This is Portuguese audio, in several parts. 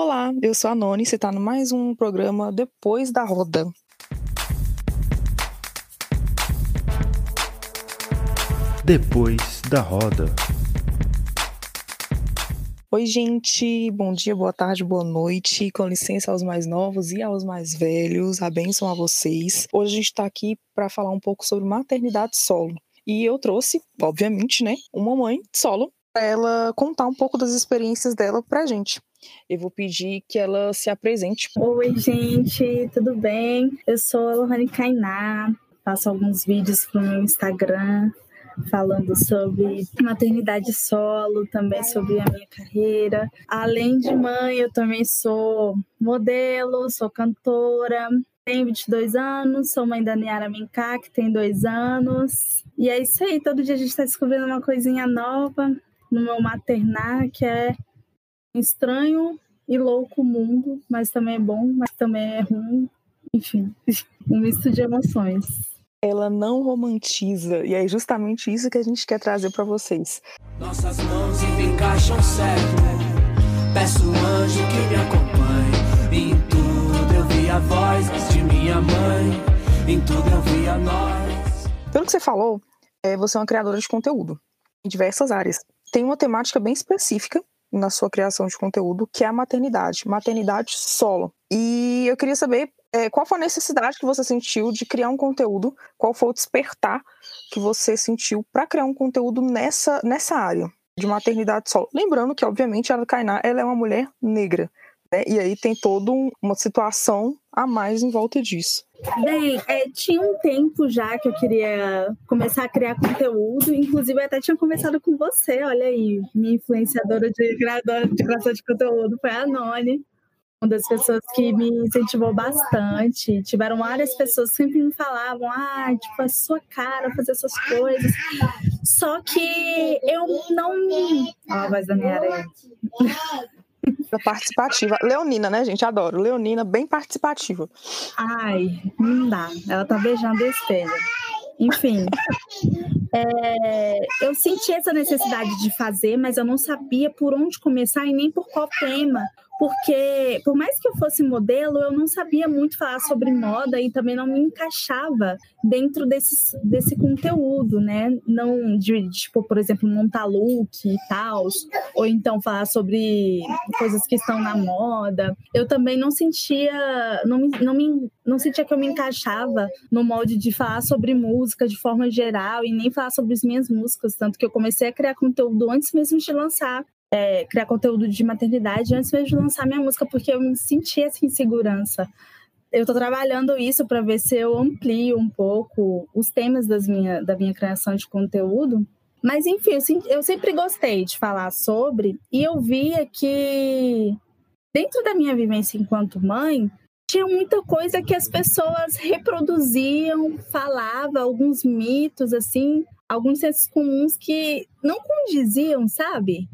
Olá, eu sou a Noni, você está no mais um programa Depois da Roda. Depois da Roda. Oi, gente, bom dia, boa tarde, boa noite. Com licença aos mais novos e aos mais velhos, a bênção a vocês. Hoje a gente está aqui para falar um pouco sobre maternidade solo. E eu trouxe, obviamente, né, uma mãe solo para ela contar um pouco das experiências dela para a gente. Eu vou pedir que ela se apresente. Oi, gente, tudo bem? Eu sou a Lohane Kainá, faço alguns vídeos para o meu Instagram falando sobre maternidade solo, também sobre a minha carreira. Além de mãe, eu também sou modelo, sou cantora, tenho 22 anos, sou mãe da Niara Minká, que tem dois anos. E é isso aí, todo dia a gente está descobrindo uma coisinha nova no meu maternar, que é estranho e louco mundo, mas também é bom, mas também é ruim. Enfim, um misto de emoções. Ela não romantiza, e é justamente isso que a gente quer trazer para vocês. Nossas mãos encaixam certo. Peço um anjo que me acompanhe. Em tudo eu vi a voz de minha mãe. Em tudo eu vi a nós. Pelo que você falou, é, você é uma criadora de conteúdo em diversas áreas. Tem uma temática bem específica na sua criação de conteúdo, que é a maternidade, maternidade solo. E eu queria saber é, qual foi a necessidade que você sentiu de criar um conteúdo, qual foi o despertar que você sentiu para criar um conteúdo nessa, nessa área de maternidade solo. Lembrando que, obviamente, a Kainá ela é uma mulher negra, né? e aí tem toda um, uma situação a mais em volta disso. Bem, é, tinha um tempo já que eu queria começar a criar conteúdo, inclusive eu até tinha conversado com você, olha aí, minha influenciadora de, de criação de conteúdo foi a Noni, uma das pessoas que me incentivou bastante. Tiveram várias pessoas que sempre me falavam, ah, tipo, a sua cara fazer essas coisas. Só que eu não. Olha a voz da minha aranha. Participativa. Leonina, né, gente? Adoro. Leonina, bem participativa. Ai, não dá. Ela tá beijando o espelho. Enfim, é, eu senti essa necessidade de fazer, mas eu não sabia por onde começar e nem por qual tema porque por mais que eu fosse modelo, eu não sabia muito falar sobre moda e também não me encaixava dentro desse, desse conteúdo, né? Não de, tipo, por exemplo, montar look e tal, ou então falar sobre coisas que estão na moda. Eu também não sentia, não me, não me não sentia que eu me encaixava no molde de falar sobre música de forma geral e nem falar sobre as minhas músicas, tanto que eu comecei a criar conteúdo antes mesmo de lançar é, criar conteúdo de maternidade antes mesmo de lançar minha música, porque eu me sentia essa insegurança. Eu estou trabalhando isso para ver se eu amplio um pouco os temas das minha, da minha criação de conteúdo. Mas, enfim, eu, sempre gostei de falar sobre, e eu via que, dentro da minha vivência enquanto mãe, tinha muita coisa que as pessoas reproduziam, falavam, alguns mitos, assim, alguns sensos comuns que não condiziam, sabe?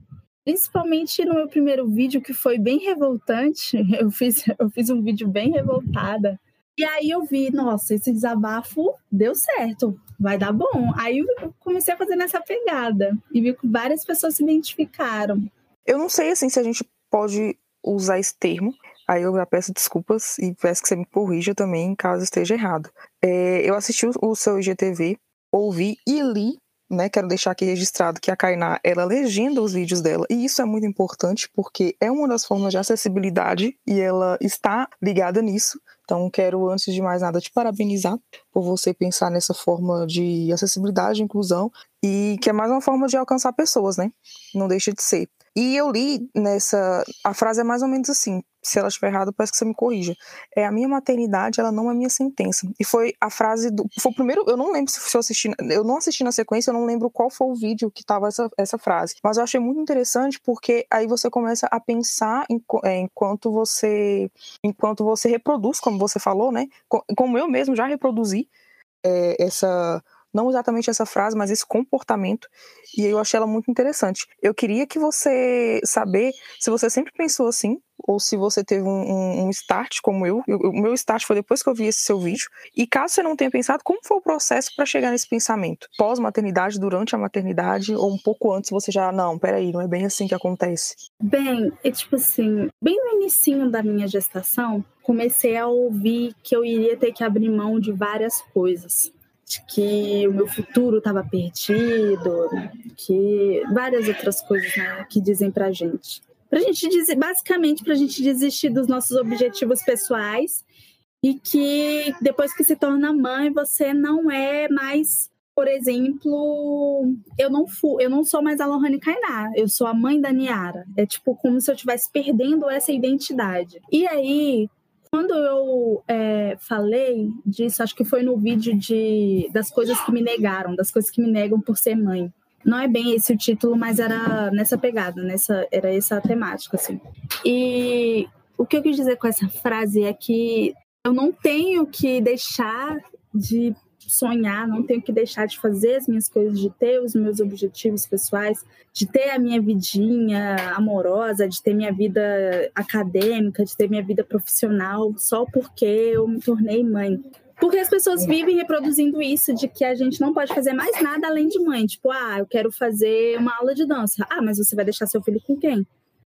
Principalmente no meu primeiro vídeo, que foi bem revoltante. Eu fiz, eu fiz um vídeo bem revoltada. E aí eu vi, nossa, esse desabafo deu certo, vai dar bom. Aí eu comecei a fazer nessa pegada e vi que várias pessoas se identificaram. Eu não sei assim se a gente pode usar esse termo. Aí eu já peço desculpas e peço que você me corrija também caso esteja errado. É, eu assisti o seu IGTV, ouvi e li né, quero deixar aqui registrado que a Kainá, ela legenda os vídeos dela, e isso é muito importante porque é uma das formas de acessibilidade e ela está ligada nisso. Então, quero, antes de mais nada, te parabenizar por você pensar nessa forma de acessibilidade, inclusão, e que é mais uma forma de alcançar pessoas, né? Não deixa de ser. E eu li nessa. A frase é mais ou menos assim: se ela estiver errada, peço que você me corrija. É a minha maternidade, ela não é minha sentença. E foi a frase do. Foi o primeiro. Eu não lembro se eu assisti. Eu não assisti na sequência, eu não lembro qual foi o vídeo que tava essa, essa frase. Mas eu achei muito interessante porque aí você começa a pensar em, é, enquanto você. Enquanto você reproduz, como você falou, né? Como eu mesmo já reproduzi é, essa não exatamente essa frase, mas esse comportamento, e eu achei ela muito interessante. Eu queria que você saber se você sempre pensou assim, ou se você teve um, um, start como eu. eu. O meu start foi depois que eu vi esse seu vídeo. E caso você não tenha pensado, como foi o processo para chegar nesse pensamento? Pós-maternidade, durante a maternidade, ou um pouco antes você já, não, peraí, não é bem assim que acontece? Bem, é tipo assim, bem no início da minha gestação, comecei a ouvir que eu iria ter que abrir mão de várias coisas de que o meu futuro estava perdido, que várias outras coisas né, que dizem pra gente. Pra gente dizer, basicamente, pra gente desistir dos nossos objetivos pessoais e que depois que se torna mãe, você não é mais, por exemplo, eu não fui, eu não sou mais a Lohane Kainá, eu sou a mãe da Niara. É tipo como se eu estivesse perdendo essa identidade. E aí, quando eu é, falei disso, acho que foi no vídeo de, das coisas que me negaram, das coisas que me negam por ser mãe. Não é bem esse o título, mas era nessa pegada, nessa, era essa temática, assim. E o que eu quis dizer com essa frase é que eu não tenho que deixar de sonhar, não tenho que deixar de fazer as minhas coisas, de ter os meus objetivos pessoais, de ter a minha vidinha amorosa, de ter minha vida acadêmica, de ter minha vida profissional, só porque eu me tornei mãe. Porque as pessoas vivem reproduzindo isso de que a gente não pode fazer mais nada além de mãe. Tipo, ah, eu quero fazer uma aula de dança. Ah, mas você vai deixar seu filho com quem?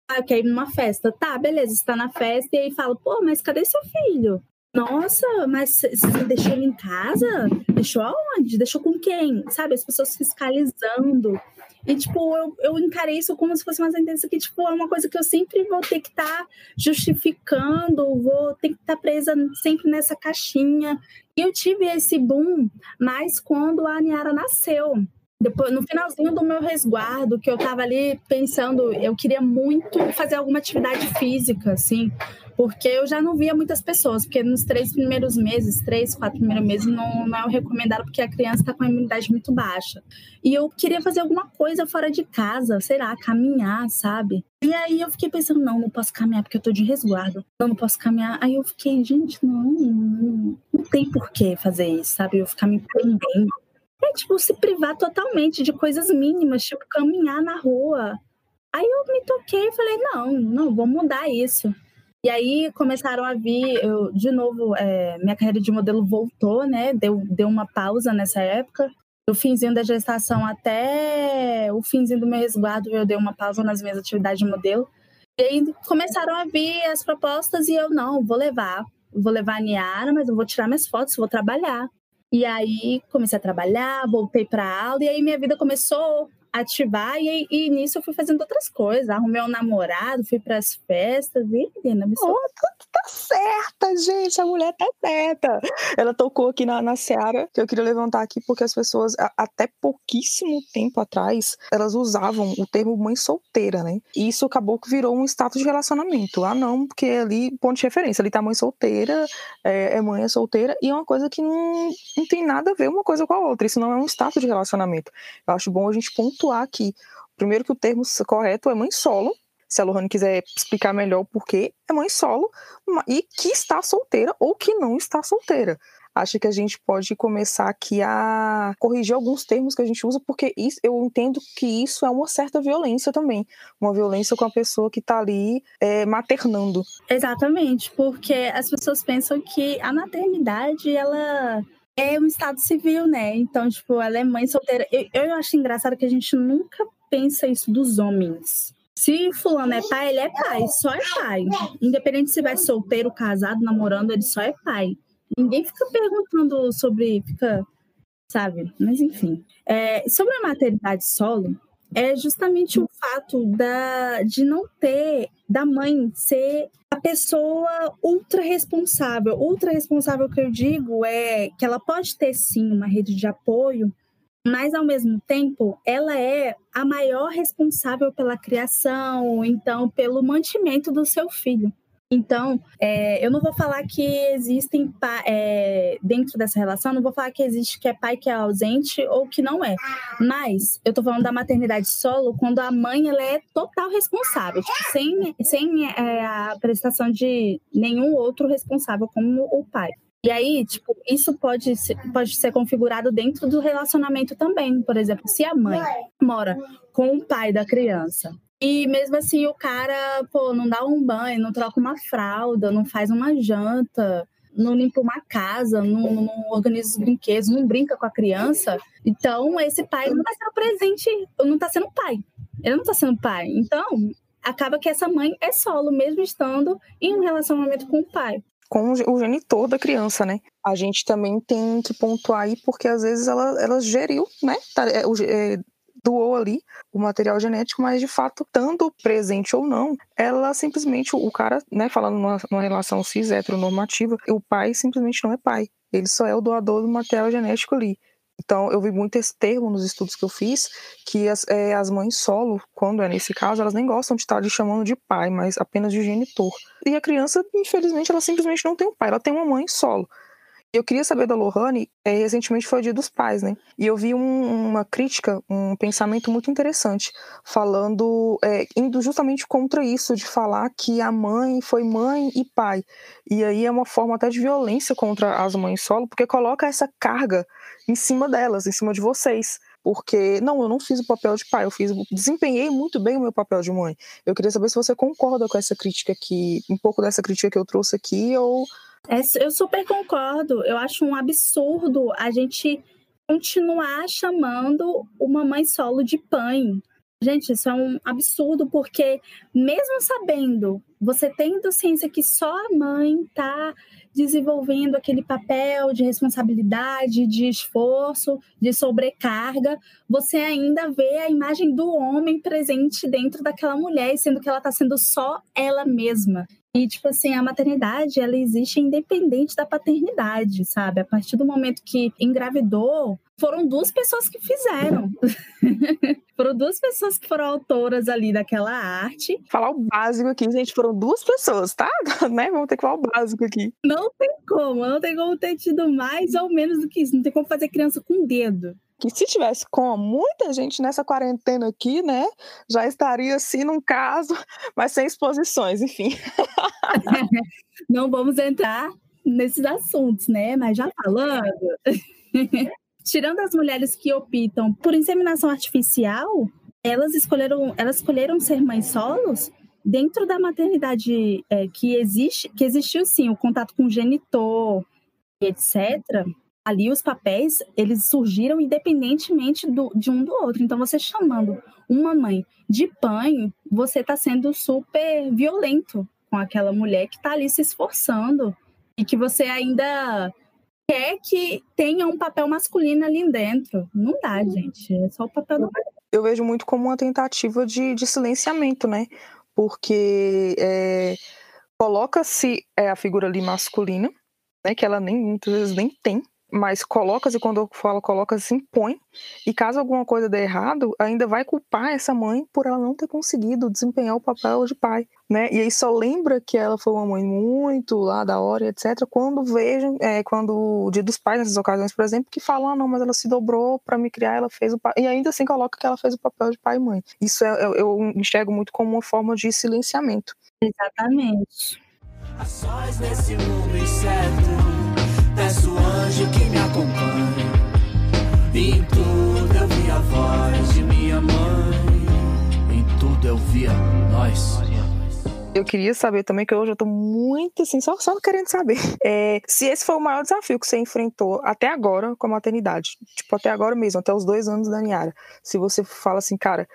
Ah, eu quero ir numa festa. Tá, beleza, está na festa e aí fala, pô, mas cadê seu filho? Nossa, mas você deixou ele em casa? Deixou aonde? Deixou com quem? Sabe, as pessoas fiscalizando. E, tipo, eu, eu encarei isso como se fosse uma sentença que, tipo, é uma coisa que eu sempre vou ter que estar tá justificando, vou ter que estar tá presa sempre nessa caixinha. E eu tive esse boom mais quando a Niara nasceu. Depois, no finalzinho do meu resguardo, que eu tava ali pensando, eu queria muito fazer alguma atividade física, assim, porque eu já não via muitas pessoas, porque nos três primeiros meses, três, quatro primeiros meses, não, não é o recomendado, porque a criança está com a imunidade muito baixa. E eu queria fazer alguma coisa fora de casa, sei lá, caminhar, sabe? E aí eu fiquei pensando, não, não posso caminhar porque eu tô de resguardo. Não, não posso caminhar. Aí eu fiquei, gente, não, não, não tem por que fazer isso, sabe? Eu ficar me prendendo. É tipo se privar totalmente de coisas mínimas, tipo caminhar na rua. Aí eu me toquei e falei, não, não, vou mudar isso. E aí começaram a vir, eu, de novo, é, minha carreira de modelo voltou, né? Deu, deu uma pausa nessa época. Do finzinho da gestação até o finzinho do meu resguardo, eu dei uma pausa nas minhas atividades de modelo. E aí começaram a vir as propostas e eu, não, vou levar. Vou levar a Niara, mas eu vou tirar minhas fotos, vou trabalhar. E aí comecei a trabalhar, voltei para aula e aí minha vida começou ativar e, e nisso eu fui fazendo outras coisas. Arrumei um namorado, fui para as festas e menina, me oh, tá, tá, certa, gente, a mulher tá certa. Ela tocou aqui na, na Seara, que eu queria levantar aqui porque as pessoas, a, até pouquíssimo tempo atrás, elas usavam o termo mãe solteira, né? E isso acabou que virou um status de relacionamento. Ah, não, porque ali, ponto de referência, ali tá mãe solteira, é, é mãe é solteira, e é uma coisa que não, não tem nada a ver uma coisa com a outra. Isso não é um status de relacionamento. Eu acho bom a gente pontuar pontuar aqui. Primeiro que o termo correto é mãe solo. Se a Lohane quiser explicar melhor o porquê, é mãe solo e que está solteira ou que não está solteira. Acho que a gente pode começar aqui a corrigir alguns termos que a gente usa, porque isso, eu entendo que isso é uma certa violência também. Uma violência com a pessoa que está ali é, maternando. Exatamente, porque as pessoas pensam que a maternidade, ela é um estado civil, né? Então, tipo, ela é mãe solteira. Eu, eu acho engraçado que a gente nunca pensa isso dos homens. Se fulano é pai, ele é pai, só é pai. Independente se vai solteiro, casado, namorando, ele só é pai. Ninguém fica perguntando sobre, fica, sabe? Mas enfim. É, sobre a maternidade solo, é justamente o fato da, de não ter, da mãe ser a pessoa ultra responsável. Ultra responsável que eu digo é que ela pode ter sim uma rede de apoio, mas ao mesmo tempo ela é a maior responsável pela criação, então pelo mantimento do seu filho. Então, é, eu não vou falar que existem é, dentro dessa relação, não vou falar que existe que é pai que é ausente ou que não é. Mas eu tô falando da maternidade solo quando a mãe ela é total responsável, tipo, sem, sem é, a prestação de nenhum outro responsável como o pai. E aí, tipo, isso pode ser, pode ser configurado dentro do relacionamento também. Por exemplo, se a mãe mora com o pai da criança E mesmo assim o cara, pô, não dá um banho, não troca uma fralda, não faz uma janta, não limpa uma casa, não, não organiza os brinquedos, não brinca com a criança. Então, esse pai não está sendo presente, não está sendo pai. Ele não está sendo pai. Então, acaba que essa mãe é solo, mesmo estando em um relacionamento com o pai. Com o genitor da criança, né? A gente também tem que pontuar aí, porque às vezes ela, ela geriu, né? Doou ali o material genético, mas de fato, estando presente ou não, ela simplesmente, o cara, né, falando numa, numa relação cis heteronormativa, o pai simplesmente não é pai. Ele só é o doador do material genético ali. Então, eu vi muito esse termo nos estudos que eu fiz, que as, é, as mães solo, quando é nesse caso, elas nem gostam de estar lhe chamando de pai, mas apenas de genitor. E a criança, infelizmente, ela simplesmente não tem um pai, ela tem uma mãe solo. Eu queria saber da Lohane, é, recentemente foi o Dia dos Pais, né? E eu vi um, uma crítica, um pensamento muito interessante, falando, é, indo justamente contra isso, de falar que a mãe foi mãe e pai. E aí é uma forma até de violência contra as mães solo, porque coloca essa carga em cima delas, em cima de vocês porque não, eu não fiz o papel de pai, eu fiz, desempenhei muito bem o meu papel de mãe. Eu queria saber se você concorda com essa crítica aqui, um pouco dessa crítica que eu trouxe aqui, ou eu super concordo. Eu acho um absurdo a gente continuar chamando uma mãe solo de pai. Gente, isso é um absurdo, porque mesmo sabendo, você tendo ciência que só a mãe está desenvolvendo aquele papel de responsabilidade, de esforço, de sobrecarga, você ainda vê a imagem do homem presente dentro daquela mulher, sendo que ela está sendo só ela mesma. E, tipo assim, a maternidade, ela existe independente da paternidade, sabe? A partir do momento que engravidou, foram duas pessoas que fizeram. foram duas pessoas que foram autoras ali daquela arte. Falar o básico aqui, gente, foram duas pessoas, tá? né? Vamos ter que falar o básico aqui. Não tem como, não tem como ter tido mais ou menos do que isso. Não tem como fazer criança com o dedo que se tivesse com muita gente nessa quarentena aqui, né, já estaria assim num caso, mas sem exposições, enfim. Não vamos entrar nesses assuntos, né? Mas já falando, tirando as mulheres que optam por inseminação artificial, elas escolheram, elas escolheram ser mães solos dentro da maternidade é, que existe, que existiu sim o contato com o genitor, etc ali os papéis eles surgiram independentemente do, de um do outro. Então, você chamando uma mãe de pai, você está sendo super violento com aquela mulher que está ali se esforçando e que você ainda quer que tenha um papel masculino ali dentro. Não dá, gente. É só o papel do Eu vejo muito como uma tentativa de, de silenciamento, né? Porque é, coloca-se é, a figura ali masculina, né? Que ela nem muitas vezes nem tem mas coloca-se, quando eu falo coloca-se, impõe, e caso alguma coisa dê errado, ainda vai culpar essa mãe por ela não ter conseguido desempenhar o papel de pai, né? E aí só lembra que ela foi uma mãe muito lá da hora, etc., quando vejam, é, quando o dia dos pais, nessas ocasiões, por exemplo, que falam, ah, não, mas ela se dobrou para me criar, ela fez o pai, e ainda assim coloca que ela fez o papel de pai e mãe. Isso é, eu, eu enxergo muito como uma forma de silenciamento. Exatamente. A sós nesse mundo incerto Peço anjo que me acompanhe. Em tudo eu vi a voz de minha mãe. Em tudo eu via nós. Eu queria saber também, que hoje eu tô muito assim, só, só querendo saber. É, se esse foi o maior desafio que você enfrentou até agora com a maternidade. Tipo, até agora mesmo, até os dois anos da Niara. Se você fala assim, cara,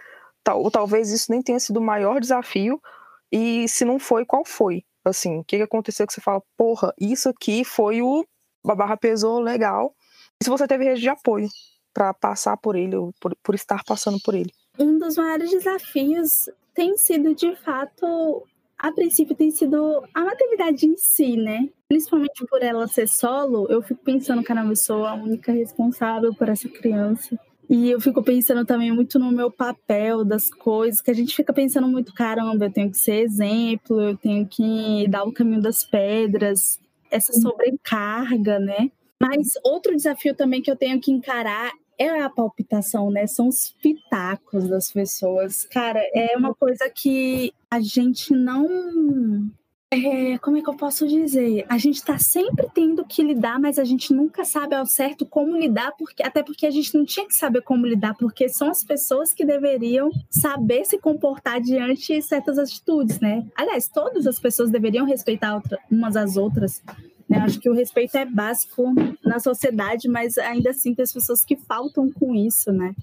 tal, talvez isso nem tenha sido o maior desafio. E se não foi, qual foi? Assim, o que aconteceu que você fala, porra, isso aqui foi o a barra pesou legal. E se você teve rede de apoio para passar por ele, ou por, por estar passando por ele? Um dos maiores desafios tem sido, de fato, a princípio tem sido a maternidade em si, né? Principalmente por ela ser solo, eu fico pensando, caramba, eu sou a única responsável por essa criança. E eu fico pensando também muito no meu papel das coisas, que a gente fica pensando muito, caramba, eu tenho que ser exemplo, eu tenho que dar o caminho das pedras essa sobrecarga, né? Mas outro desafio também que eu tenho que encarar é a palpitação, né? São os pitacos das pessoas. Cara, é uma coisa que a gente não é, como é que eu posso dizer? A gente está sempre tendo que lidar, mas a gente nunca sabe ao certo como lidar, porque, até porque a gente não tinha que saber como lidar, porque são as pessoas que deveriam saber se comportar diante de certas atitudes, né? Aliás, todas as pessoas deveriam respeitar outra, umas às outras. Né? Acho que o respeito é básico na sociedade, mas ainda assim tem as pessoas que faltam com isso, né?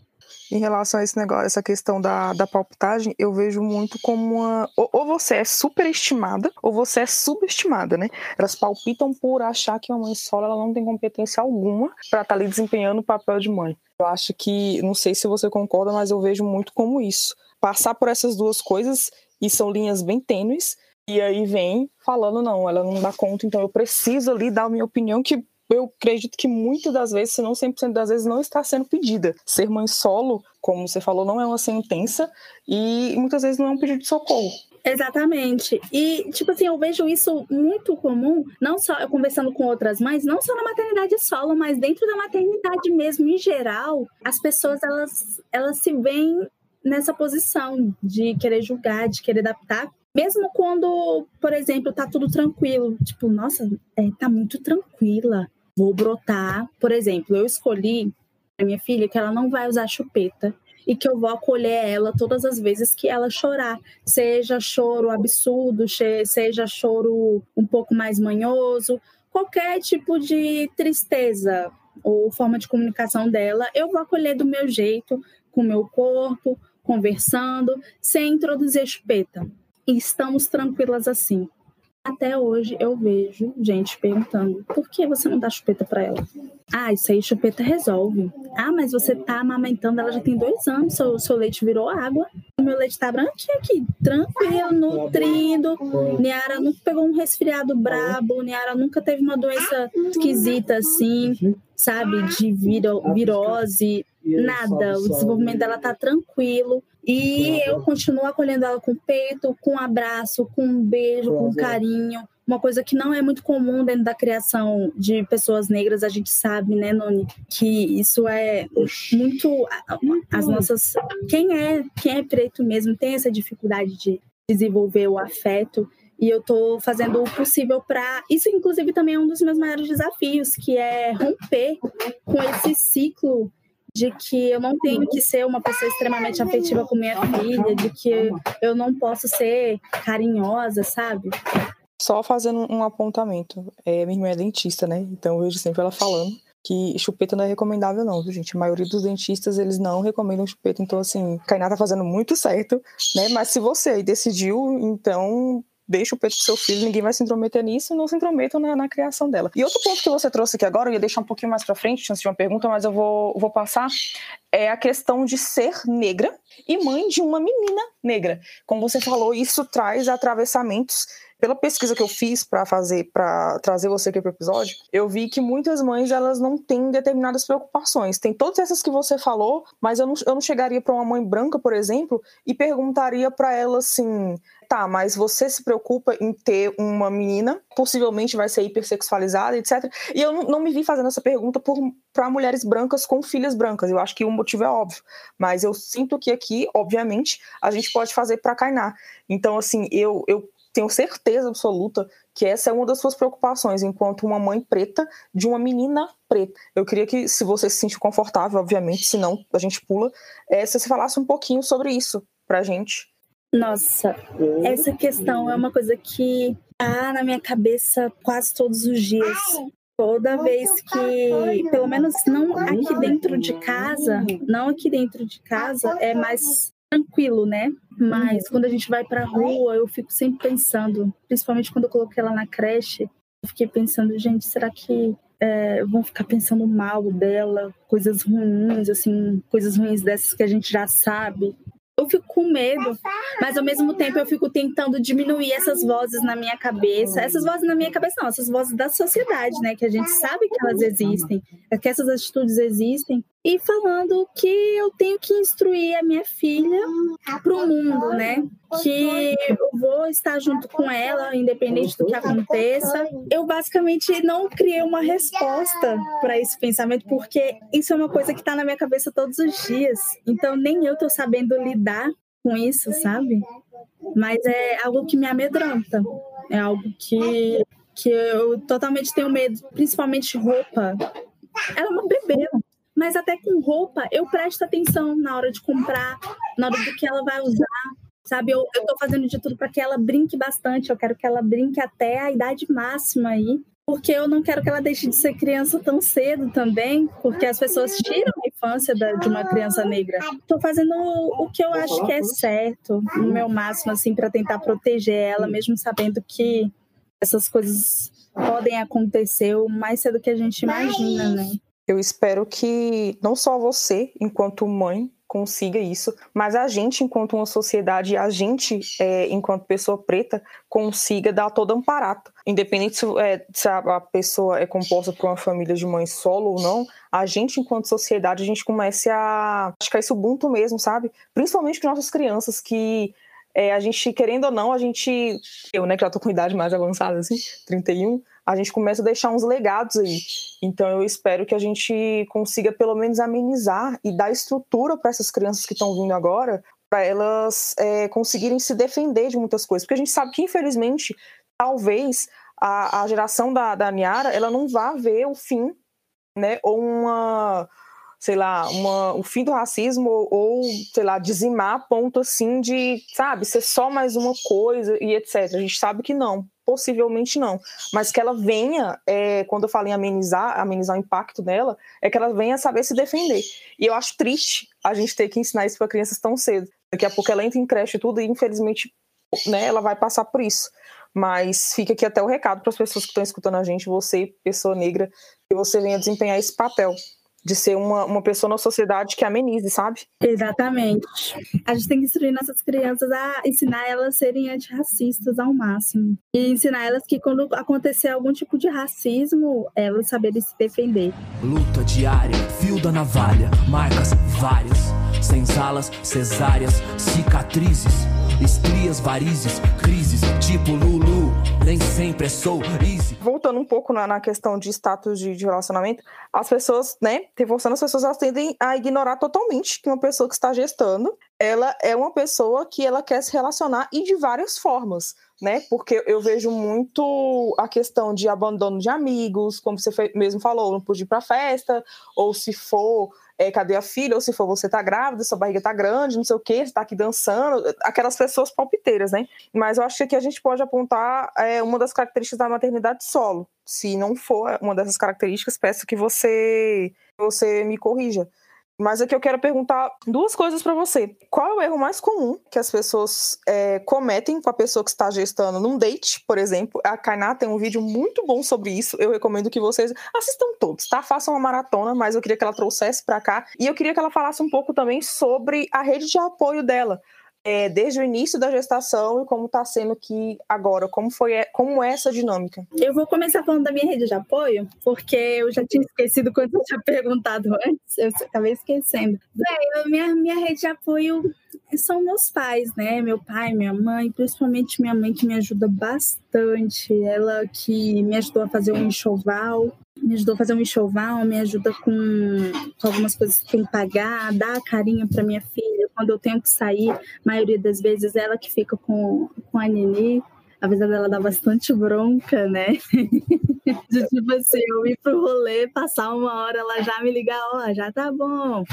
Em relação a esse negócio, essa questão da, da palpitagem, eu vejo muito como uma. Ou, ou, você é superestimada, ou você é subestimada, né? Elas palpitam por achar que uma mãe solo ela não tem competência alguma para estar tá ali desempenhando o papel de mãe. Eu acho que, não sei se você concorda, mas eu vejo muito como isso. Passar por essas duas coisas, e são linhas bem tênues, e aí vem falando, não, ela não dá conta, então eu preciso ali dar a minha opinião, que eu acredito que muitas das vezes, se não 100% das vezes, não está sendo pedida. Ser mãe solo, como você falou, não é uma sentença e muitas vezes não é um pedido de socorro. Exatamente. E, tipo assim, eu vejo isso muito comum, não só eu conversando com outras mães, não só na maternidade solo, mas dentro da maternidade mesmo, em geral, as pessoas, elas, elas se veem nessa posição de querer julgar, de querer adaptar, mesmo quando, por exemplo, tá tudo tranquilo, tipo, nossa, é, tá muito tranquila vou brotar. Por exemplo, eu escolhi a minha filha que ela não vai usar chupeta e que eu vou acolher ela todas as vezes que ela chorar, seja choro absurdo, seja choro um pouco mais manhoso, qualquer tipo de tristeza ou forma de comunicação dela, eu vou acolher do meu jeito, com o meu corpo, conversando, sem introduzir chupeta. E estamos tranquilas assim. Até hoje eu vejo gente perguntando: por que você não dá chupeta para ela? Ah, isso aí chupeta resolve. Ah, mas você tá amamentando, ela já tem dois anos, seu, seu leite virou água. O meu leite tá branquinho aqui, tranquilo, nutrindo. Niara nunca pegou um resfriado brabo, Niara nunca teve uma doença esquisita assim, sabe? De viro, virose, nada. O desenvolvimento dela tá tranquilo. E eu continuo acolhendo ela com peito, com abraço, com um beijo, com carinho. Uma coisa que não é muito comum dentro da criação de pessoas negras, a gente sabe, né, Noni? Que isso é muito. As nossas. Quem é, quem é preto mesmo tem essa dificuldade de desenvolver o afeto. E eu estou fazendo o possível para. Isso, inclusive, também é um dos meus maiores desafios, que é romper com esse ciclo de que eu não tenho que ser uma pessoa extremamente afetiva com minha filha, de que eu não posso ser carinhosa, sabe? Só fazendo um apontamento. É, minha irmã é dentista, né? Então eu vejo sempre ela falando que chupeta não é recomendável não, viu, gente? A maioria dos dentistas, eles não recomendam chupeta, então assim, Kainá tá fazendo muito certo, né? Mas se você aí decidiu, então deixa o peito pro seu filho, ninguém vai se intrometer nisso, não se intrometam na, na, criação dela. E outro ponto que você trouxe aqui agora, eu ia deixar um pouquinho mais pra frente, antes de uma pergunta, mas eu vou, vou passar, é a questão de ser negra e mãe de uma menina negra. Como você falou, isso traz atravessamentos pela pesquisa que eu fiz para fazer, para trazer você aqui para o episódio, eu vi que muitas mães elas não têm determinadas preocupações. Tem todas essas que você falou, mas eu não, eu não chegaria para uma mãe branca, por exemplo, e perguntaria para ela assim: tá, mas você se preocupa em ter uma menina, possivelmente vai ser hipersexualizada, etc. E eu não, não me vi fazendo essa pergunta para mulheres brancas com filhas brancas. Eu acho que o motivo é óbvio, mas eu sinto que aqui, obviamente, a gente pode fazer para Kainá. Então, assim, eu, eu tenho certeza absoluta que essa é uma das suas preocupações, enquanto uma mãe preta de uma menina preta. Eu queria que, se você se sente confortável, obviamente, se não, a gente pula, é, se você falasse um pouquinho sobre isso pra gente. Nossa, essa questão é uma coisa que tá na minha cabeça quase todos os dias. Toda vez que, pelo menos não aqui dentro de casa, não aqui dentro de casa, é mais tranquilo, né? Mas quando a gente vai pra rua, eu fico sempre pensando, principalmente quando eu coloquei ela na creche, eu fiquei pensando, gente, será que é, vão ficar pensando mal dela, coisas ruins, assim, coisas ruins dessas que a gente já sabe eu fico com medo, mas ao mesmo tempo eu fico tentando diminuir essas vozes na minha cabeça. Essas vozes na minha cabeça não, essas vozes da sociedade, né? Que a gente sabe que elas existem, que essas atitudes existem. E falando que eu tenho que instruir a minha filha para o mundo, né? Que eu vou estar junto com ela, independente do que aconteça. Eu basicamente não criei uma resposta para esse pensamento, porque isso é uma coisa que está na minha cabeça todos os dias. Então nem eu estou sabendo lidar com isso, sabe? mas é algo que me amedronta, é algo que, que eu totalmente tenho medo, principalmente roupa. Ela é uma bebê, mas até com roupa eu presto atenção na hora de comprar, na hora do que ela vai usar, sabe? Eu, eu tô fazendo de tudo para que ela brinque bastante, eu quero que ela brinque até a idade máxima aí, porque eu não quero que ela deixe de ser criança tão cedo também, porque as pessoas tiram a infância da, de uma criança negra. Estou fazendo o, o que eu acho que é certo, no meu máximo, assim, para tentar proteger ela, mesmo sabendo que essas coisas podem acontecer o mais cedo que a gente imagina, né? Eu espero que não só você, enquanto mãe, consiga isso, mas a gente, enquanto uma sociedade, a gente, é, enquanto pessoa preta, consiga dar todo amparato. Independente se, é, se a, pessoa é composta por uma família de mãe solo ou não, a gente, enquanto sociedade, a gente comece a acho que é mesmo, sabe? Principalmente com nossas crianças, que é, a gente, querendo ou não, a gente. Eu, né, que já tô com idade mais avançada, assim, 31, a gente começa a deixar uns legados aí. Então eu espero que a gente consiga pelo menos amenizar e dar estrutura para essas crianças que estão vindo agora, para elas é, conseguirem se defender de muitas coisas. Porque a gente sabe que, infelizmente, talvez a, a geração da, da Niara ela não vá ver o fim, né? Ou uma sei lá, uma, o fim do racismo ou, sei lá, dizimar a ponto assim de, sabe, ser só mais uma coisa e etc. A gente sabe que não, possivelmente não, mas que ela venha, é, quando eu falo em amenizar, amenizar o impacto dela, é que ela venha saber se defender. E eu acho triste a gente ter que ensinar isso para crianças tão cedo. Daqui a pouco ela entra em creche e tudo e infelizmente, né, ela vai passar por isso. Mas fica aqui até o recado para as pessoas que estão escutando a gente, você, pessoa negra, que você venha desempenhar esse papel de ser uma, uma pessoa na sociedade que amenize, sabe? Exatamente. A gente tem que instruir nossas crianças a ensinar elas a serem antirracistas ao máximo. E ensinar elas que quando acontecer algum tipo de racismo, elas saberem se defender. Luta diária, fio da navalha, marcas várias, senzalas, cesáreas, cicatrizes, estrias, varizes, crises, tipo Lulu, nem sempre é sou easy. Voltando um pouco na, na questão de status de, de, relacionamento, as pessoas, né, reforçando as pessoas, elas tendem a ignorar totalmente que uma pessoa que está gestando, ela é uma pessoa que ela quer se relacionar e de várias formas, né, porque eu vejo muito a questão de abandono de amigos, como você mesmo falou, não pude ir pra festa, ou se for é, cadê a filha? Ou se for você tá grávida, sua barriga tá grande, não sei o quê, você tá aqui dançando, aquelas pessoas palpiteiras, né? Mas eu acho que aqui a gente pode apontar é, uma das características da maternidade solo. Se não for uma dessas características, peço que você, você me corrija. Mas aqui eu quero perguntar duas coisas para você. Qual é o erro mais comum que as pessoas é, cometem com a pessoa que está gestando num date, por exemplo? A Kainá tem um vídeo muito bom sobre isso. Eu recomendo que vocês assistam todos, tá? Façam uma maratona, mas eu queria que ela trouxesse para cá. E eu queria que ela falasse um pouco também sobre a rede de apoio dela é, desde o início da gestação e como está sendo aqui agora, como foi como é essa dinâmica? Eu vou começar falando da minha rede de apoio, porque eu já tinha esquecido quando eu tinha perguntado antes, eu acabei esquecendo. Bem, minha, minha rede de apoio são meus pais, né? Meu pai, minha mãe, principalmente minha mãe que me ajuda bastante. Ela que me ajudou a fazer um enxoval, me ajudou a fazer um enxoval, me ajuda com, com algumas coisas que tem que pagar, dá carinho para minha filha. Quando eu tenho que sair, a maioria das vezes ela que fica com, com a Nenê. Apesar dela dar bastante bronca, né? De tipo assim, eu ir pro rolê, passar uma hora, ela já me ligar, ó, oh, já tá bom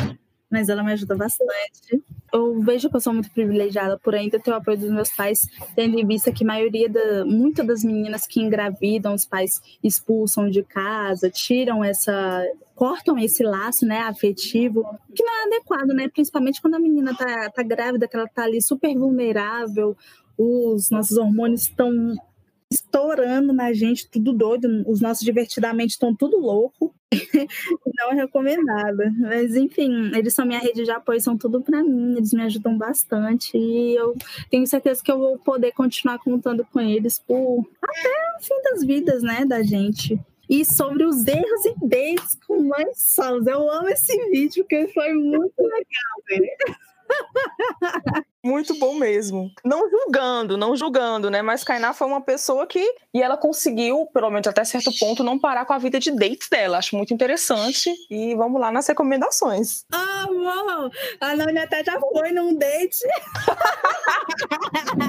mas ela me ajuda bastante. Eu vejo que eu sou muito privilegiada por ainda ter o apoio dos meus pais, tendo em vista que a maioria da, muitas das meninas que engravidam, os pais expulsam de casa, tiram essa, cortam esse laço, né, afetivo, que não é adequado, né, principalmente quando a menina tá, tá grávida, que ela tá ali super vulnerável, os nossos hormônios estão estourando na gente, tudo doido, os nossos divertidamente estão tudo louco. Não é recomendado. Mas, enfim, eles são minha rede de apoio, são tudo para mim, eles me ajudam bastante. E eu tenho certeza que eu vou poder continuar contando com eles por até o fim das vidas, né, da gente. E sobre os erros e beijos com mães solos. Eu amo esse vídeo, porque foi muito legal, velho. Muito bom mesmo. Não julgando, não julgando, né? Mas Kainá foi uma pessoa que. E ela conseguiu, pelo menos até certo ponto, não parar com a vida de dates dela. Acho muito interessante. E vamos lá nas recomendações. Ah, uau! A Nani até já foi num date.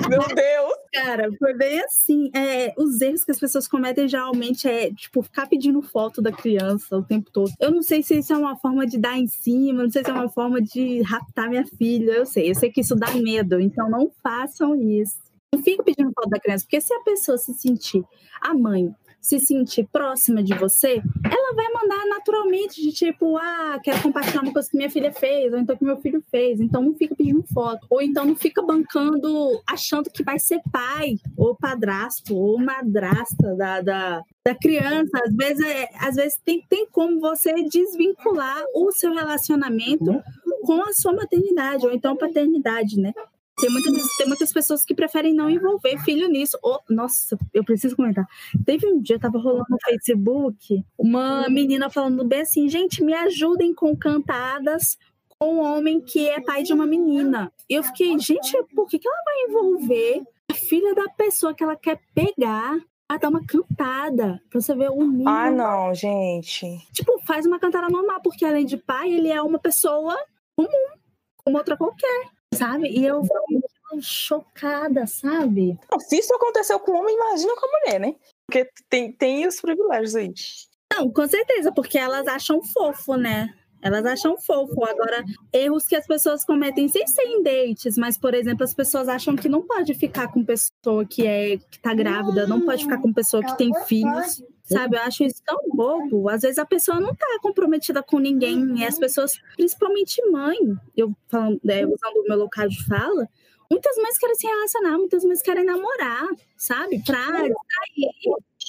Meu Deus! Cara, foi bem assim. É, os erros que as pessoas cometem geralmente é, tipo, ficar pedindo foto da criança o tempo todo. Eu não sei se isso é uma forma de dar em cima, não sei se é uma forma de raptar minha filha. Eu sei, eu sei que isso dá medo, então não façam isso. Não fica pedindo foto da criança, porque se a pessoa se sentir, a mãe se sentir próxima de você, ela vai mandar naturalmente de tipo, ah, quero compartilhar uma coisa que minha filha fez, ou então que meu filho fez. Então não fica pedindo foto. Ou então não fica bancando, achando que vai ser pai, ou padrasto, ou madrasta da, da, da criança. Às vezes, é, às vezes tem, tem como você desvincular o seu relacionamento com a sua maternidade, ou então paternidade, né? Tem muitas, tem muitas pessoas que preferem não envolver filho nisso. Oh, nossa, eu preciso comentar. Teve um dia, tava rolando no Facebook, uma menina falando bem assim, gente, me ajudem com cantadas com um homem que é pai de uma menina. E eu fiquei, gente, por que, que ela vai envolver a filha da pessoa que ela quer pegar a dar uma cantada pra você ver o nível. Ah, não, gente. Tipo, faz uma cantada normal, porque além de pai, ele é uma pessoa comum, como outra qualquer sabe? E eu fico chocada, sabe? Não, se isso aconteceu com o homem, imagina com a mulher, né? Porque tem, tem os privilégios aí. Não, com certeza, porque elas acham fofo, né? Elas acham fofo. Agora, erros que as pessoas cometem sem ser em dates, mas, por exemplo, as pessoas acham que não pode ficar com pessoa que é que tá grávida, não pode ficar com pessoa que tem filhos. Sabe, eu acho isso tão bobo. Às vezes a pessoa não tá comprometida com ninguém. E as pessoas, principalmente mãe, eu falando, é, usando o meu local de fala, muitas mães querem se relacionar, muitas mães querem namorar, sabe? Pra sair.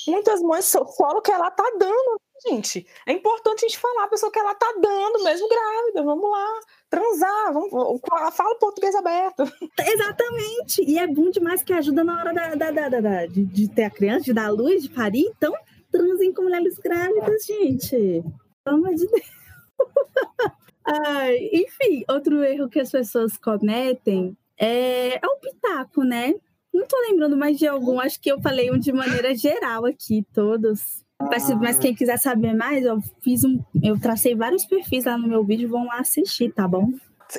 Muitas mães só falam que ela tá dando, gente. É importante a gente falar a pessoa que ela tá dando, mesmo grávida. Vamos lá, transar, vamos, fala português aberto. Exatamente. E é bom demais que ajuda na hora da, da, da, da de, de, ter a criança, de dar a luz, de parir. Então, transem com mulheres grávidas, gente. Pelo amor de Deus. Ai, enfim, outro erro que as pessoas cometem é, é o pitaco, né? Não tô lembrando mais de algum, acho que eu falei um de maneira geral aqui, todos. Mas, mas quem quiser saber mais, eu fiz um. Eu tracei vários perfis lá no meu vídeo, vão lá assistir, tá bom?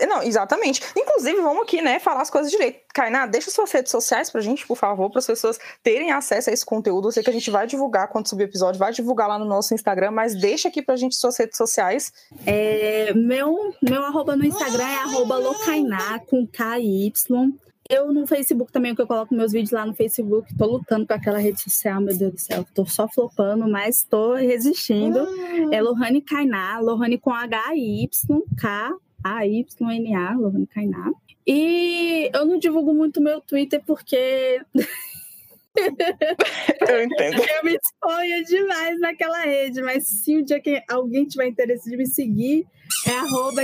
Não, exatamente. Inclusive, vamos aqui, né, falar as coisas direito. Kainá, deixa suas redes sociais pra gente, por favor, para as pessoas terem acesso a esse conteúdo. Eu sei que a gente vai divulgar quando subir o episódio, vai divulgar lá no nosso Instagram, mas deixa aqui pra gente suas redes sociais. É, meu, meu arroba no Instagram é arroba locainá, com KY. Eu no Facebook também, que eu coloco meus vídeos lá no Facebook, tô lutando com aquela rede social, meu Deus do céu, tô só flopando, mas tô resistindo. É Lohane Kainá, Lohane com H-Y-K a-Y-N-A, Lohane Kainá. E eu não divulgo muito meu Twitter porque. eu entendo. eu me exponho demais naquela rede, mas se um dia que alguém tiver interesse de me seguir, é arroba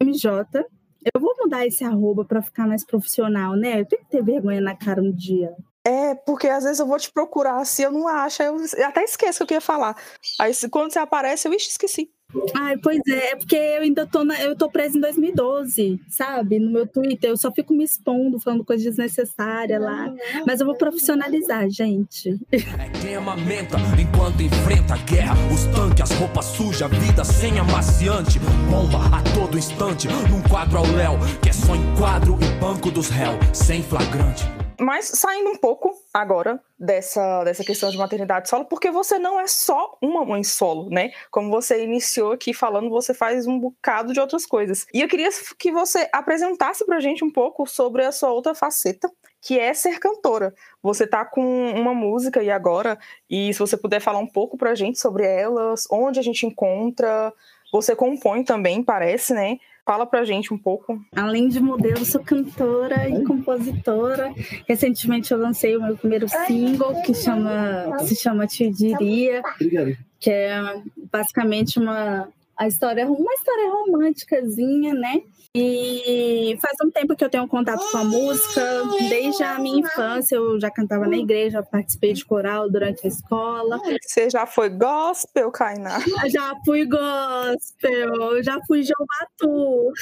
MJ. Eu vou mudar esse arroba para ficar mais profissional, né? Eu tenho que ter vergonha na cara um dia. É, porque às vezes eu vou te procurar, se eu não acho, eu até esqueço o que eu queria falar. Aí quando você aparece, eu esqueci. Ai, pois é, é porque eu ainda tô, na, eu tô presa em 2012, sabe? No meu Twitter, eu só fico me expondo, falando coisas desnecessárias lá. Mas eu vou profissionalizar, gente. É quem amamenta enquanto enfrenta a guerra. Os tanques, as roupas sujas, a vida sem amaciante. Bomba a todo instante, num quadro ao léu, que é só enquadro e banco dos réus, sem flagrante. Mas saindo um pouco agora dessa, dessa questão de maternidade solo, porque você não é só uma mãe solo, né? Como você iniciou aqui falando, você faz um bocado de outras coisas. E eu queria que você apresentasse pra gente um pouco sobre a sua outra faceta, que é ser cantora. Você tá com uma música e agora, e se você puder falar um pouco pra gente sobre elas, onde a gente encontra, você compõe também, parece, né? Fala pra gente um pouco. Além de modelo, sou cantora e compositora. Recentemente eu lancei o meu primeiro single que chama se chama Te Diria, que é basicamente uma a história, uma história românticazinha, né? E faz um tempo que eu tenho contato com a música, desde a minha infância eu já cantava na igreja, participei de coral durante a escola. Você já foi gospel, Kainá? Já fui gospel, já fui Jovatu.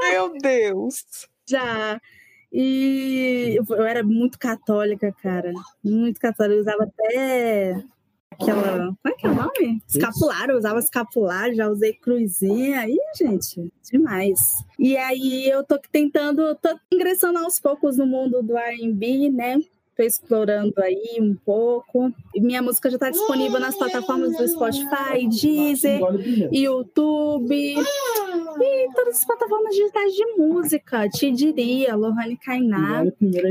Meu Deus! Já. E eu era muito católica, cara. Muito católica. Eu usava até aquela. Como é que é o nome? Escapular, eu usava escapular, já usei cruzinha. Aí, gente, demais. E aí eu tô tentando, tô ingressando aos poucos no mundo do RB, né? Tô explorando aí um pouco. Minha música já está disponível nas plataformas do Spotify, Deezer, YouTube e todas as plataformas digitais de música. Te diria, Lohane Kainá.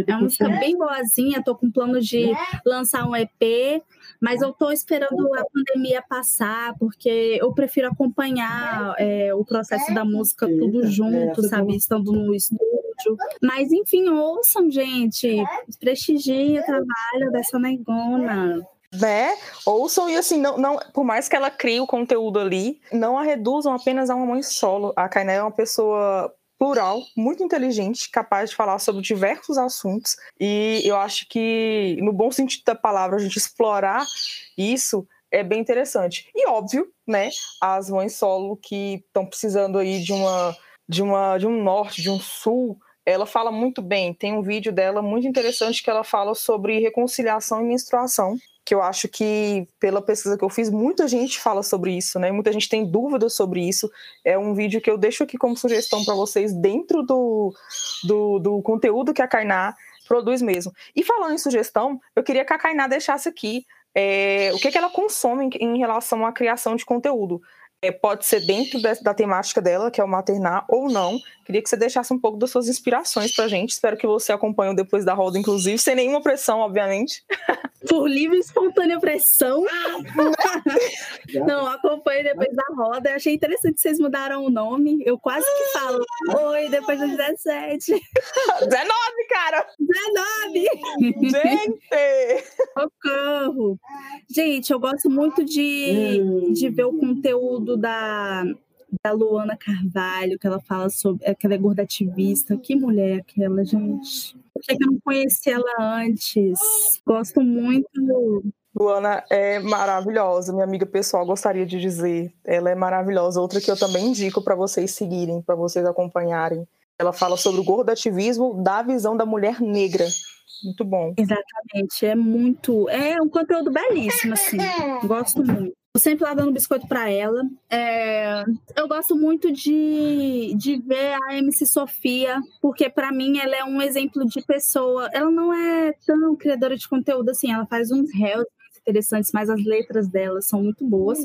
É uma música bem boazinha. Tô com plano de lançar um EP, mas eu tô esperando a pandemia passar, porque eu prefiro acompanhar é, o processo da música tudo junto, sabe? Estando no estúdio mas, enfim, ouçam, gente. Prestigie o trabalho dessa negona né? Ouçam e assim, não, não, por mais que ela crie o conteúdo ali, não a reduzam apenas a uma mãe solo. A Kainé é uma pessoa plural, muito inteligente, capaz de falar sobre diversos assuntos. E eu acho que, no bom sentido da palavra, a gente explorar isso é bem interessante. E óbvio, né? As mães solo que estão precisando aí de uma, de uma, de um norte, de um sul ela fala muito bem. Tem um vídeo dela muito interessante que ela fala sobre reconciliação e menstruação, que eu acho que, pela pesquisa que eu fiz, muita gente fala sobre isso, né? Muita gente tem dúvidas sobre isso. É um vídeo que eu deixo aqui como sugestão para vocês dentro do, do, do, conteúdo que a Kainá produz mesmo. E falando em sugestão, eu queria que a Kainá deixasse aqui é, o que, que ela consome em, em relação à criação de conteúdo é, pode ser dentro da, da, temática dela, que é o maternar, ou não. Queria que você deixasse um pouco das suas inspirações pra gente. Espero que você acompanhe depois da roda, inclusive, sem nenhuma pressão, obviamente. Por livre e espontânea pressão. não, acompanhe depois da roda. Eu achei interessante que vocês mudaram o nome. Eu quase que falo, oi, depois dos 17. 19, cara! 19! Gente! Socorro! Gente, eu gosto muito de, de ver o conteúdo da, da Luana Carvalho, que ela fala sobre. É, que ela é gorda ativista. Que mulher aquela, gente. Por que eu não conheci ela antes? Gosto muito. Luana é maravilhosa, minha amiga pessoal, gostaria de dizer. Ela é maravilhosa. Outra que eu também indico para vocês seguirem, para vocês acompanharem. Ela fala sobre o gordo ativismo da visão da mulher negra. Muito bom. Exatamente, é muito. É um conteúdo belíssimo, assim. Gosto muito. Sempre lá dando biscoito para ela. É, eu gosto muito de, de ver a MC Sofia, porque para mim ela é um exemplo de pessoa. Ela não é tão criadora de conteúdo assim, ela faz uns réus interessantes, mas as letras dela são muito boas.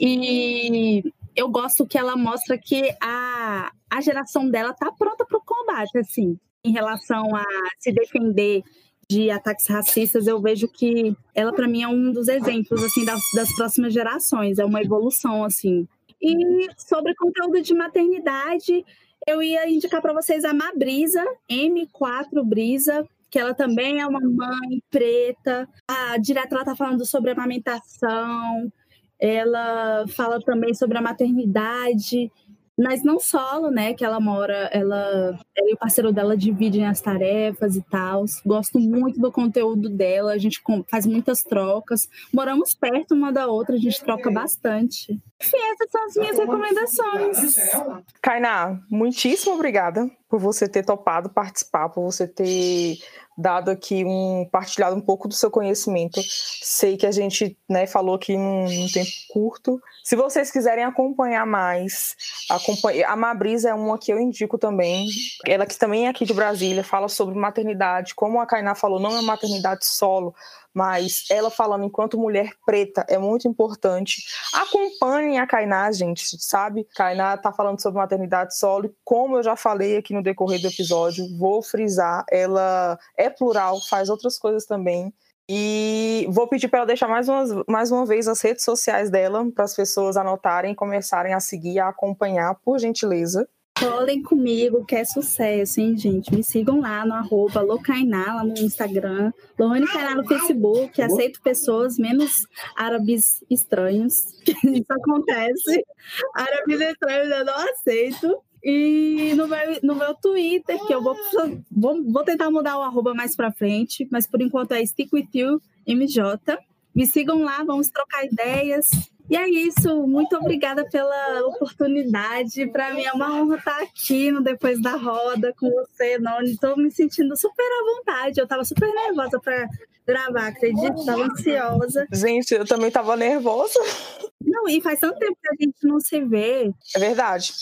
E eu gosto que ela mostra que a, a geração dela tá pronta para o combate, assim, em relação a se defender de ataques racistas, eu vejo que ela para mim é um dos exemplos assim das, das próximas gerações, é uma evolução assim. E sobre conteúdo de maternidade, eu ia indicar para vocês a Mabrisa, M4 Brisa, que ela também é uma mãe preta. A diretora está falando sobre amamentação, ela fala também sobre a maternidade mas não solo, né? Que ela mora, ela, ela e o parceiro dela dividem as tarefas e tal. Gosto muito do conteúdo dela, a gente faz muitas trocas. Moramos perto uma da outra, a gente troca bastante. Enfim, essas são as minhas recomendações. Kainá, muitíssimo obrigada por você ter topado participar, por você ter dado aqui um partilhado um pouco do seu conhecimento. Sei que a gente né, falou aqui num, num tempo curto. Se vocês quiserem acompanhar mais, acompanha... a Mabrisa é uma que eu indico também. Ela que também é aqui de Brasília, fala sobre maternidade. Como a Kainá falou, não é maternidade solo, mas ela falando enquanto mulher preta é muito importante. Acompanhem a Kainá, gente, sabe? Kainá tá falando sobre maternidade solo, e como eu já falei aqui no decorrer do episódio, vou frisar, ela é plural, faz outras coisas também. E vou pedir para ela deixar mais uma, mais uma vez as redes sociais dela para as pessoas anotarem, começarem a seguir, a acompanhar, por gentileza. Colhem comigo, que é sucesso, hein, gente? Me sigam lá no arroba Locainá, lá no Instagram. Lohane Kainá no Facebook. Aceito pessoas, menos árabes estranhos. Isso acontece. Árabes estranhos eu não aceito. E no meu, no meu Twitter, que eu vou, vou, vou tentar mudar o arroba mais pra frente, mas por enquanto é Stick With You MJ. Me sigam lá, vamos trocar ideias. E é isso, muito obrigada pela oportunidade. Para mim é uma honra estar aqui no Depois da Roda com você, Noni. Estou me sentindo super à vontade. Eu estava super nervosa para gravar, acredito, estava ansiosa. Gente, eu também estava nervosa. Não, e faz tanto tempo que a gente não se vê. É verdade.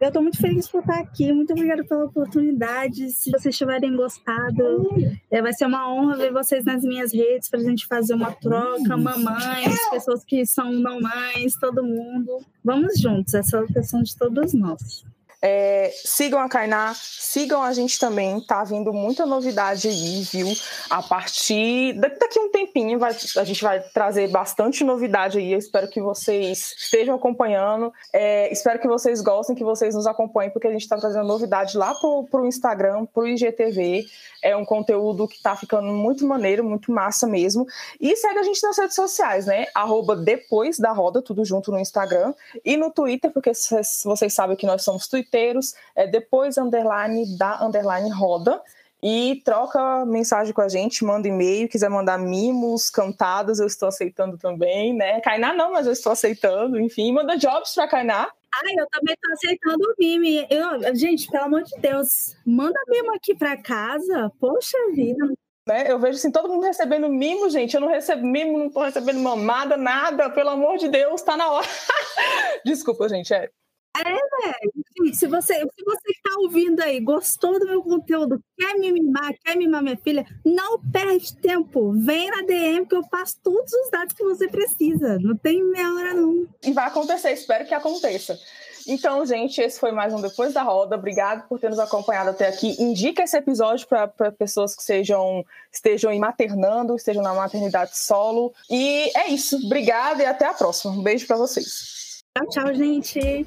Eu estou muito feliz por estar aqui. Muito obrigada pela oportunidade. Se vocês tiverem gostado, é, vai ser uma honra ver vocês nas minhas redes para a gente fazer uma troca. Mamães, pessoas que são não mães, todo mundo. Vamos juntos. Essa é a questão de todos nós. É, sigam a Kainá, sigam a gente também, tá vindo muita novidade aí, viu? A partir daqui a um tempinho vai, a gente vai trazer bastante novidade aí. Eu espero que vocês estejam acompanhando. É, espero que vocês gostem, que vocês nos acompanhem, porque a gente está trazendo novidade lá pro, pro Instagram, pro IGTV. É um conteúdo que tá ficando muito maneiro, muito massa mesmo. E segue a gente nas redes sociais, né? Arroba depois da roda, tudo junto no Instagram. E no Twitter, porque vocês sabem que nós somos Twitter twitteiros, é depois underline da underline roda. E troca mensagem com a gente, manda e-mail, quiser mandar mimos, cantadas, eu estou aceitando também, né? Kainá não, mas eu estou aceitando, enfim, manda jobs para Kainá. Ai, eu também estou aceitando o mime. Eu, gente, pelo amor de Deus, manda mimo aqui para casa. Poxa vida, né? Eu vejo assim, todo mundo recebendo mimo, gente. Eu não recebo mimo, não tô recebendo mamada, nada. Pelo amor de Deus, tá na hora. Desculpa, gente. É, é, velho. Se você, se você está ouvindo aí, gostou do meu conteúdo, quer me mimar, quer mimar minha filha, não perde tempo. Vem na DM que eu passo todos os dados que você precisa. Não tem meia hora, não. E vai acontecer, espero que aconteça. Então, gente, esse foi mais um Depois da Roda. Obrigado por ter nos acompanhado até aqui. Indica esse episódio para pessoas que sejam, estejam maternando, estejam na maternidade solo. E é isso. Obrigada e até a próxima. Um beijo para vocês. Tchau, tchau, gente.